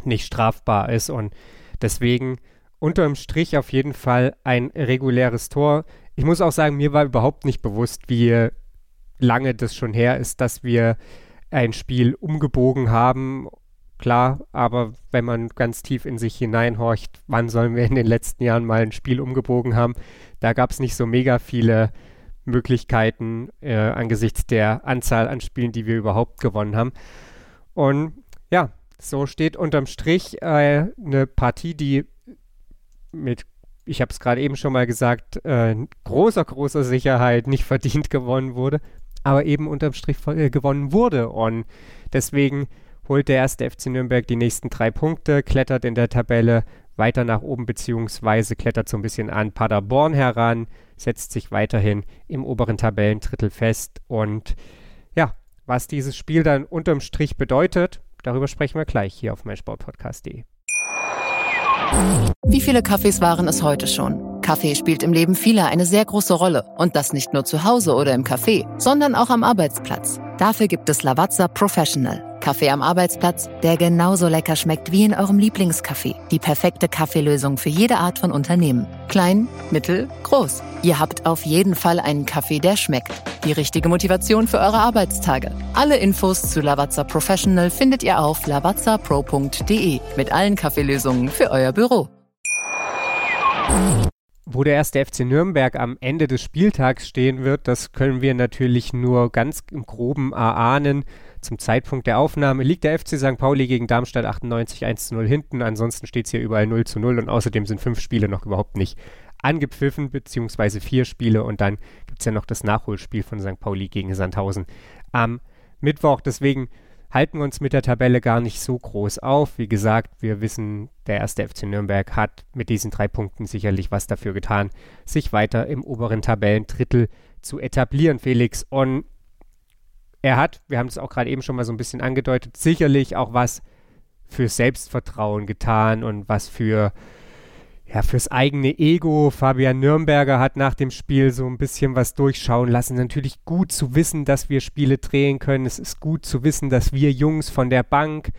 nicht strafbar ist. Und deswegen unterm Strich auf jeden Fall ein reguläres Tor. Ich muss auch sagen, mir war überhaupt nicht bewusst, wie lange das schon her ist, dass wir ein Spiel umgebogen haben. Klar, aber wenn man ganz tief in sich hineinhorcht, wann sollen wir in den letzten Jahren mal ein Spiel umgebogen haben? Da gab es nicht so mega viele Möglichkeiten äh, angesichts der Anzahl an Spielen, die wir überhaupt gewonnen haben. Und ja, so steht unterm Strich äh, eine Partie, die mit, ich habe es gerade eben schon mal gesagt, äh, großer, großer Sicherheit nicht verdient gewonnen wurde, aber eben unterm Strich äh, gewonnen wurde. Und deswegen holt der erste FC Nürnberg die nächsten drei Punkte, klettert in der Tabelle weiter nach oben, beziehungsweise klettert so ein bisschen an Paderborn heran, setzt sich weiterhin im oberen Tabellendrittel fest. Und ja, was dieses Spiel dann unterm Strich bedeutet, darüber sprechen wir gleich hier auf meinsportpodcast.de. Wie viele Kaffees waren es heute schon? Kaffee spielt im Leben vieler eine sehr große Rolle. Und das nicht nur zu Hause oder im Café, sondern auch am Arbeitsplatz. Dafür gibt es Lavazza Professional. Kaffee am Arbeitsplatz, der genauso lecker schmeckt wie in eurem Lieblingscafé. Die perfekte Kaffeelösung für jede Art von Unternehmen. Klein, mittel, groß. Ihr habt auf jeden Fall einen Kaffee, der schmeckt. Die richtige Motivation für eure Arbeitstage. Alle Infos zu Lavazza Professional findet ihr auf lavazzapro.de mit allen Kaffeelösungen für euer Büro. Wo der erste FC Nürnberg am Ende des Spieltags stehen wird, das können wir natürlich nur ganz im groben erahnen. Zum Zeitpunkt der Aufnahme liegt der FC St. Pauli gegen Darmstadt 98 1 zu 0 hinten. Ansonsten steht es hier überall 0 zu 0 und außerdem sind fünf Spiele noch überhaupt nicht angepfiffen, beziehungsweise vier Spiele und dann gibt es ja noch das Nachholspiel von St. Pauli gegen Sandhausen am Mittwoch. Deswegen halten wir uns mit der Tabelle gar nicht so groß auf. Wie gesagt, wir wissen, der erste FC Nürnberg hat mit diesen drei Punkten sicherlich was dafür getan, sich weiter im oberen Tabellendrittel zu etablieren, Felix. Und er hat, wir haben es auch gerade eben schon mal so ein bisschen angedeutet, sicherlich auch was für Selbstvertrauen getan und was für ja, fürs eigene Ego. Fabian Nürnberger hat nach dem Spiel so ein bisschen was durchschauen lassen. Natürlich gut zu wissen, dass wir Spiele drehen können. Es ist gut zu wissen, dass wir Jungs von der Bank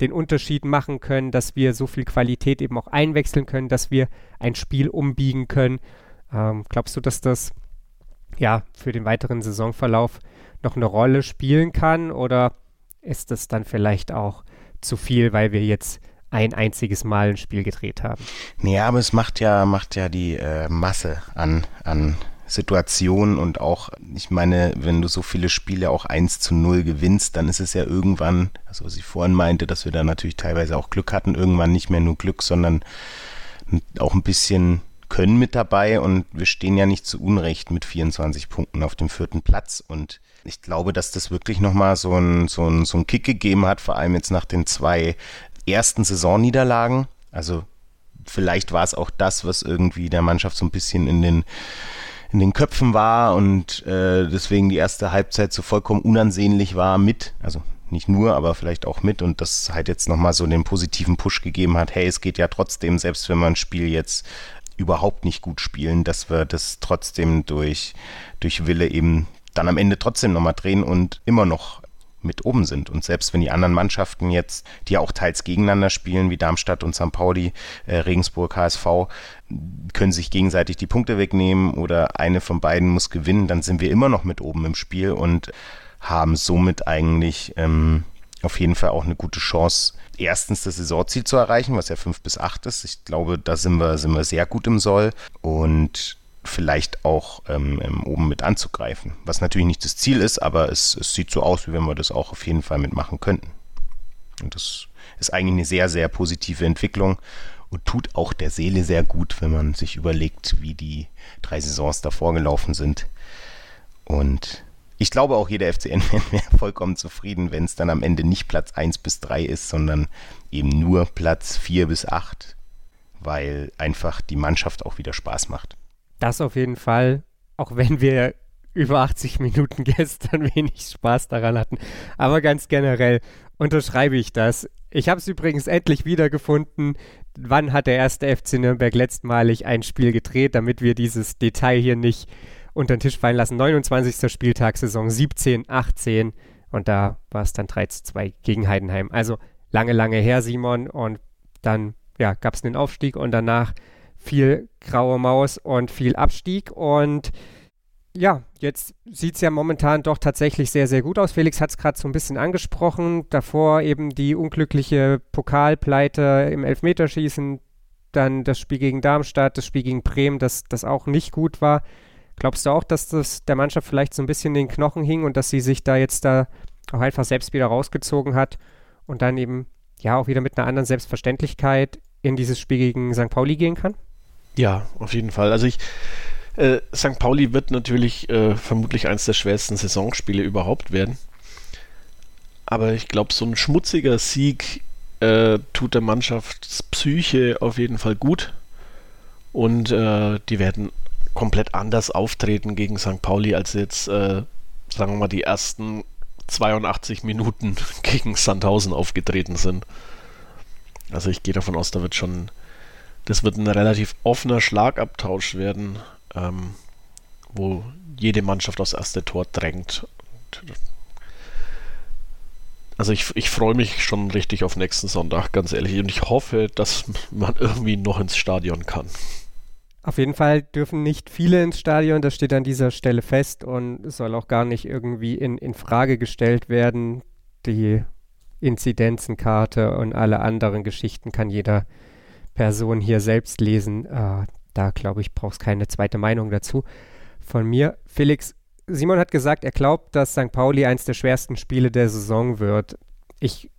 den Unterschied machen können, dass wir so viel Qualität eben auch einwechseln können, dass wir ein Spiel umbiegen können. Ähm, glaubst du, dass das ja für den weiteren Saisonverlauf noch eine Rolle spielen kann? Oder ist das dann vielleicht auch zu viel, weil wir jetzt ein einziges Mal ein Spiel gedreht haben. Naja, aber es macht ja, macht ja die äh, Masse an, an Situationen und auch, ich meine, wenn du so viele Spiele auch 1 zu 0 gewinnst, dann ist es ja irgendwann, also ich vorhin meinte, dass wir da natürlich teilweise auch Glück hatten, irgendwann nicht mehr nur Glück, sondern auch ein bisschen Können mit dabei. Und wir stehen ja nicht zu Unrecht mit 24 Punkten auf dem vierten Platz. Und ich glaube, dass das wirklich nochmal so ein, so, ein, so ein Kick gegeben hat, vor allem jetzt nach den zwei ersten Saisonniederlagen. Also vielleicht war es auch das, was irgendwie der Mannschaft so ein bisschen in den in den Köpfen war und äh, deswegen die erste Halbzeit so vollkommen unansehnlich war mit, also nicht nur, aber vielleicht auch mit und das halt jetzt nochmal so den positiven Push gegeben hat, hey, es geht ja trotzdem, selbst wenn wir ein Spiel jetzt überhaupt nicht gut spielen, dass wir das trotzdem durch, durch Wille eben dann am Ende trotzdem nochmal drehen und immer noch mit oben sind. Und selbst wenn die anderen Mannschaften jetzt, die auch teils gegeneinander spielen, wie Darmstadt und St. Pauli, äh, Regensburg, HSV, können sich gegenseitig die Punkte wegnehmen oder eine von beiden muss gewinnen, dann sind wir immer noch mit oben im Spiel und haben somit eigentlich ähm, auf jeden Fall auch eine gute Chance, erstens das Saisonziel zu erreichen, was ja 5 bis 8 ist. Ich glaube, da sind wir, sind wir sehr gut im Soll und vielleicht auch ähm, ähm, oben mit anzugreifen. Was natürlich nicht das Ziel ist, aber es, es sieht so aus, wie wenn wir das auch auf jeden Fall mitmachen könnten. Und das ist eigentlich eine sehr, sehr positive Entwicklung und tut auch der Seele sehr gut, wenn man sich überlegt, wie die drei Saisons davor gelaufen sind. Und ich glaube auch jeder FCN wäre vollkommen zufrieden, wenn es dann am Ende nicht Platz 1 bis 3 ist, sondern eben nur Platz 4 bis 8, weil einfach die Mannschaft auch wieder Spaß macht. Das auf jeden Fall, auch wenn wir über 80 Minuten gestern wenig Spaß daran hatten. Aber ganz generell unterschreibe ich das. Ich habe es übrigens endlich wiedergefunden. Wann hat der erste FC Nürnberg letztmalig ein Spiel gedreht, damit wir dieses Detail hier nicht unter den Tisch fallen lassen. 29. Spieltag, Saison 17, 18 und da war es dann 3 zu 2 gegen Heidenheim. Also lange, lange her, Simon. Und dann ja, gab es einen Aufstieg und danach viel graue Maus und viel Abstieg. Und ja, jetzt sieht es ja momentan doch tatsächlich sehr, sehr gut aus. Felix hat es gerade so ein bisschen angesprochen. Davor eben die unglückliche Pokalpleite im Elfmeterschießen, dann das Spiel gegen Darmstadt, das Spiel gegen Bremen, das, das auch nicht gut war. Glaubst du auch, dass das der Mannschaft vielleicht so ein bisschen in den Knochen hing und dass sie sich da jetzt da auch einfach selbst wieder rausgezogen hat und dann eben ja auch wieder mit einer anderen Selbstverständlichkeit in dieses Spiel gegen St. Pauli gehen kann? Ja, auf jeden Fall. Also ich, äh, St. Pauli wird natürlich äh, vermutlich eines der schwersten Saisonspiele überhaupt werden. Aber ich glaube, so ein schmutziger Sieg äh, tut der Mannschaftspsyche auf jeden Fall gut. Und äh, die werden komplett anders auftreten gegen St. Pauli, als jetzt, äh, sagen wir mal, die ersten 82 Minuten gegen Sandhausen aufgetreten sind. Also ich gehe davon aus, da wird schon, das wird ein relativ offener Schlagabtausch werden, ähm, wo jede Mannschaft aufs erste Tor drängt. Also ich, ich freue mich schon richtig auf nächsten Sonntag, ganz ehrlich. Und ich hoffe, dass man irgendwie noch ins Stadion kann. Auf jeden Fall dürfen nicht viele ins Stadion, das steht an dieser Stelle fest und soll auch gar nicht irgendwie in, in Frage gestellt werden. Die Inzidenzenkarte und alle anderen Geschichten kann jeder Person hier selbst lesen. Äh, da glaube ich, brauchst keine zweite Meinung dazu. Von mir, Felix, Simon hat gesagt, er glaubt, dass St. Pauli eines der schwersten Spiele der Saison wird. Ich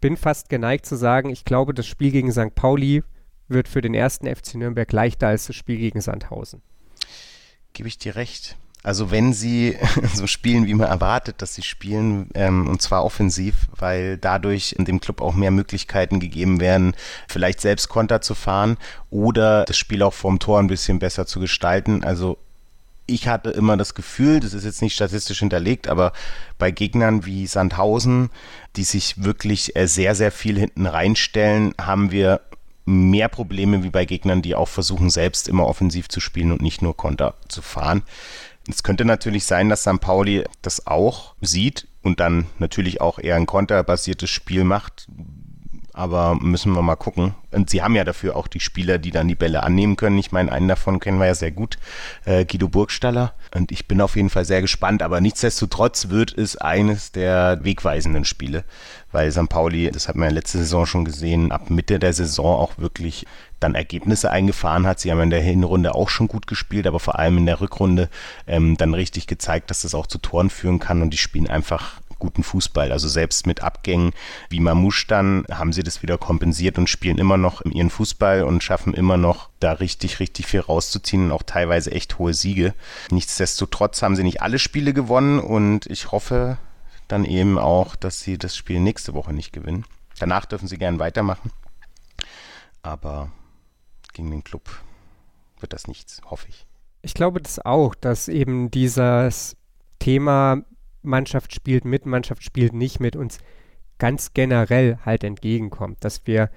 bin fast geneigt zu sagen, ich glaube, das Spiel gegen St. Pauli wird für den ersten FC Nürnberg leichter als das Spiel gegen Sandhausen. Gebe ich dir recht. Also wenn sie so spielen, wie man erwartet, dass sie spielen, ähm, und zwar offensiv, weil dadurch in dem Club auch mehr Möglichkeiten gegeben werden, vielleicht selbst Konter zu fahren oder das Spiel auch vorm Tor ein bisschen besser zu gestalten. Also ich hatte immer das Gefühl, das ist jetzt nicht statistisch hinterlegt, aber bei Gegnern wie Sandhausen, die sich wirklich äh, sehr, sehr viel hinten reinstellen, haben wir mehr Probleme wie bei Gegnern, die auch versuchen, selbst immer offensiv zu spielen und nicht nur Konter zu fahren. Es könnte natürlich sein, dass St. Pauli das auch sieht und dann natürlich auch eher ein konterbasiertes Spiel macht, aber müssen wir mal gucken. Und sie haben ja dafür auch die Spieler, die dann die Bälle annehmen können. Ich meine, einen davon kennen wir ja sehr gut, äh, Guido Burgstaller. Und ich bin auf jeden Fall sehr gespannt. Aber nichtsdestotrotz wird es eines der wegweisenden Spiele, weil St. Pauli, das hat man ja letzte Saison schon gesehen, ab Mitte der Saison auch wirklich dann Ergebnisse eingefahren hat. Sie haben in der Hinrunde auch schon gut gespielt, aber vor allem in der Rückrunde ähm, dann richtig gezeigt, dass das auch zu Toren führen kann und die spielen einfach guten Fußball. Also selbst mit Abgängen wie Mamouche dann haben sie das wieder kompensiert und spielen immer noch ihren Fußball und schaffen immer noch da richtig, richtig viel rauszuziehen und auch teilweise echt hohe Siege. Nichtsdestotrotz haben sie nicht alle Spiele gewonnen und ich hoffe dann eben auch, dass sie das Spiel nächste Woche nicht gewinnen. Danach dürfen sie gern weitermachen. Aber gegen den Club wird das nichts, hoffe ich. Ich glaube das auch, dass eben dieses Thema Mannschaft spielt mit, Mannschaft spielt nicht mit, uns ganz generell halt entgegenkommt, dass wir,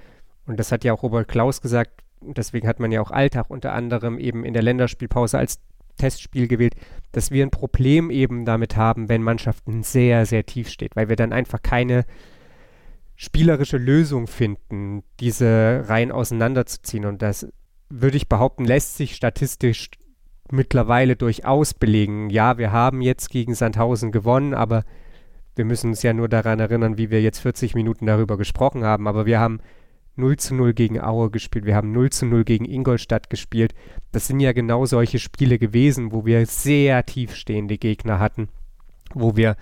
und das hat ja auch Robert Klaus gesagt, deswegen hat man ja auch Alltag unter anderem eben in der Länderspielpause als Testspiel gewählt, dass wir ein Problem eben damit haben, wenn Mannschaften sehr, sehr tief steht, weil wir dann einfach keine spielerische Lösung finden, diese Reihen auseinanderzuziehen. Und das würde ich behaupten, lässt sich statistisch mittlerweile durchaus belegen. Ja, wir haben jetzt gegen Sandhausen gewonnen, aber Wir müssen uns ja nur daran erinnern, wie wir jetzt 40 Minuten darüber gesprochen haben, aber wir haben 0 zu 0 gegen Aue gespielt, wir haben 0 zu 0 gegen Ingolstadt gespielt. Das sind ja genau solche Spiele gewesen, wo wir sehr tiefstehende Gegner hatten, wo wir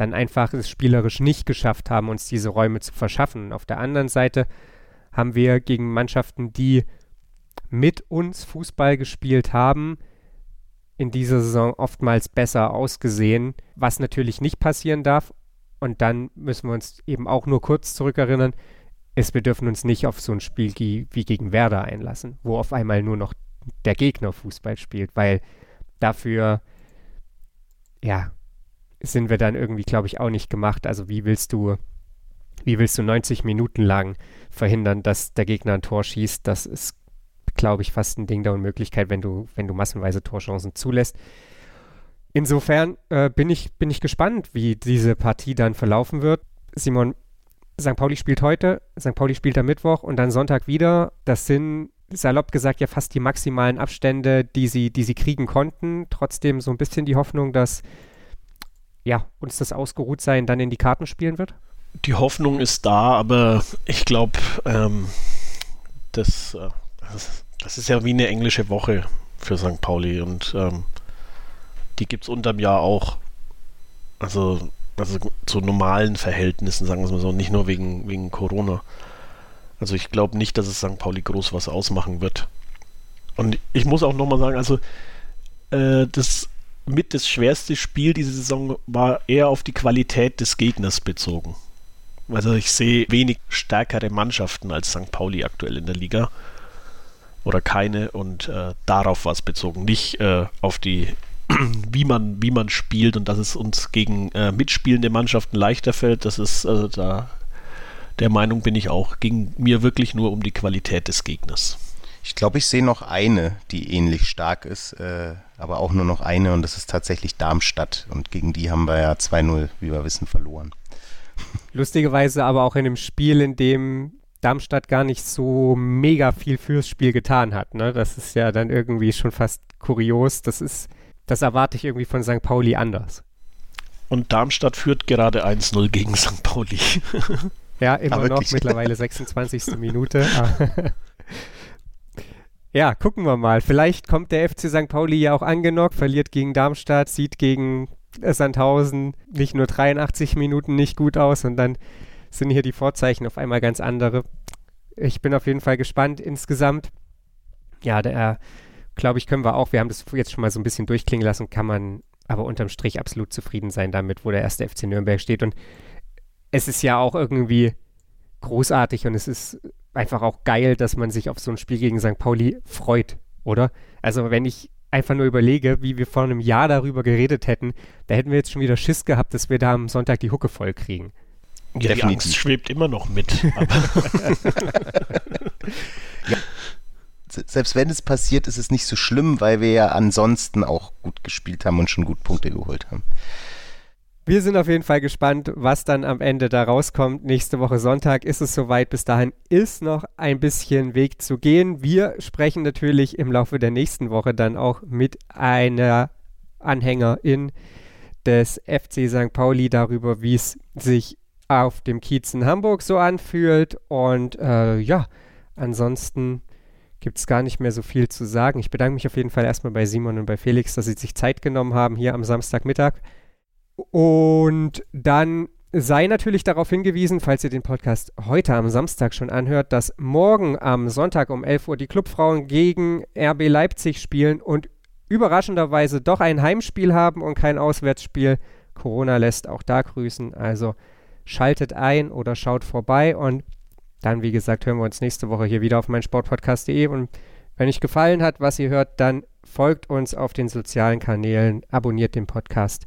dann einfach es spielerisch nicht geschafft haben, uns diese Räume zu verschaffen. Auf der anderen Seite haben wir gegen Mannschaften, die mit uns Fußball gespielt haben, in dieser Saison oftmals besser ausgesehen, was natürlich nicht passieren darf. Und dann müssen wir uns eben auch nur kurz zurückerinnern, wir dürfen uns nicht auf so ein Spiel wie gegen Werder einlassen, wo auf einmal nur noch der Gegner Fußball spielt, weil dafür, ja, sind wir dann irgendwie, glaube ich, auch nicht gemacht. Also wie willst du, wie willst du 90 Minuten lang verhindern, dass der Gegner ein Tor schießt? Das ist, glaube ich, fast ein Ding der Unmöglichkeit, wenn du, wenn du massenweise Torchancen zulässt. Insofern äh, bin, ich, bin ich gespannt, wie diese Partie dann verlaufen wird. Simon, St. Pauli spielt heute, St. Pauli spielt am Mittwoch und dann Sonntag wieder. Das sind salopp gesagt ja fast die maximalen Abstände, die sie, die sie kriegen konnten. Trotzdem so ein bisschen die Hoffnung, dass ja, uns das Ausgeruhtsein dann in die Karten spielen wird? Die Hoffnung ist da, aber ich glaube, ähm, das, äh, das, ist ja wie eine englische Woche für St. Pauli und ähm, die gibt es unterm Jahr auch. Also, also zu normalen Verhältnissen, sagen wir es mal so, nicht nur wegen, wegen Corona. Also ich glaube nicht, dass es St. Pauli groß was ausmachen wird. Und ich muss auch nochmal sagen, also äh, das mit das schwerste Spiel diese Saison war eher auf die Qualität des Gegners bezogen. Also ich sehe wenig stärkere Mannschaften als St. Pauli aktuell in der Liga. Oder keine und äh, darauf war es bezogen. Nicht äh, auf die, wie man, wie man spielt und dass es uns gegen äh, mitspielende Mannschaften leichter fällt. Das ist also da der Meinung bin ich auch. Ging mir wirklich nur um die Qualität des Gegners. Ich glaube, ich sehe noch eine, die ähnlich stark ist, äh, aber auch nur noch eine und das ist tatsächlich Darmstadt. Und gegen die haben wir ja 2-0, wie wir wissen, verloren. Lustigerweise aber auch in einem Spiel, in dem Darmstadt gar nicht so mega viel fürs Spiel getan hat. Ne? Das ist ja dann irgendwie schon fast kurios. Das ist, das erwarte ich irgendwie von St. Pauli anders. Und Darmstadt führt gerade 1-0 gegen St. Pauli. ja, immer aber noch, mittlerweile 26. Minute. Ja, gucken wir mal. Vielleicht kommt der FC St. Pauli ja auch angenockt, verliert gegen Darmstadt, sieht gegen Sandhausen nicht nur 83 Minuten nicht gut aus und dann sind hier die Vorzeichen auf einmal ganz andere. Ich bin auf jeden Fall gespannt insgesamt. Ja, da glaube ich, können wir auch, wir haben das jetzt schon mal so ein bisschen durchklingen lassen, kann man aber unterm Strich absolut zufrieden sein damit, wo der erste FC Nürnberg steht. Und es ist ja auch irgendwie großartig und es ist einfach auch geil, dass man sich auf so ein Spiel gegen St. Pauli freut, oder? Also wenn ich einfach nur überlege, wie wir vor einem Jahr darüber geredet hätten, da hätten wir jetzt schon wieder Schiss gehabt, dass wir da am Sonntag die Hucke voll kriegen. Ja, Definitiv. die Angst schwebt immer noch mit. ja. Selbst wenn es passiert, ist es nicht so schlimm, weil wir ja ansonsten auch gut gespielt haben und schon gut Punkte geholt haben. Wir sind auf jeden Fall gespannt, was dann am Ende da rauskommt. Nächste Woche Sonntag ist es soweit. Bis dahin ist noch ein bisschen Weg zu gehen. Wir sprechen natürlich im Laufe der nächsten Woche dann auch mit einer Anhängerin des FC St. Pauli darüber, wie es sich auf dem Kiez in Hamburg so anfühlt. Und äh, ja, ansonsten gibt es gar nicht mehr so viel zu sagen. Ich bedanke mich auf jeden Fall erstmal bei Simon und bei Felix, dass sie sich Zeit genommen haben hier am Samstagmittag. Und dann sei natürlich darauf hingewiesen, falls ihr den Podcast heute am Samstag schon anhört, dass morgen am Sonntag um 11 Uhr die Clubfrauen gegen RB Leipzig spielen und überraschenderweise doch ein Heimspiel haben und kein Auswärtsspiel. Corona lässt auch da grüßen. Also schaltet ein oder schaut vorbei und dann, wie gesagt, hören wir uns nächste Woche hier wieder auf meinsportpodcast.de und wenn euch gefallen hat, was ihr hört, dann folgt uns auf den sozialen Kanälen, abonniert den Podcast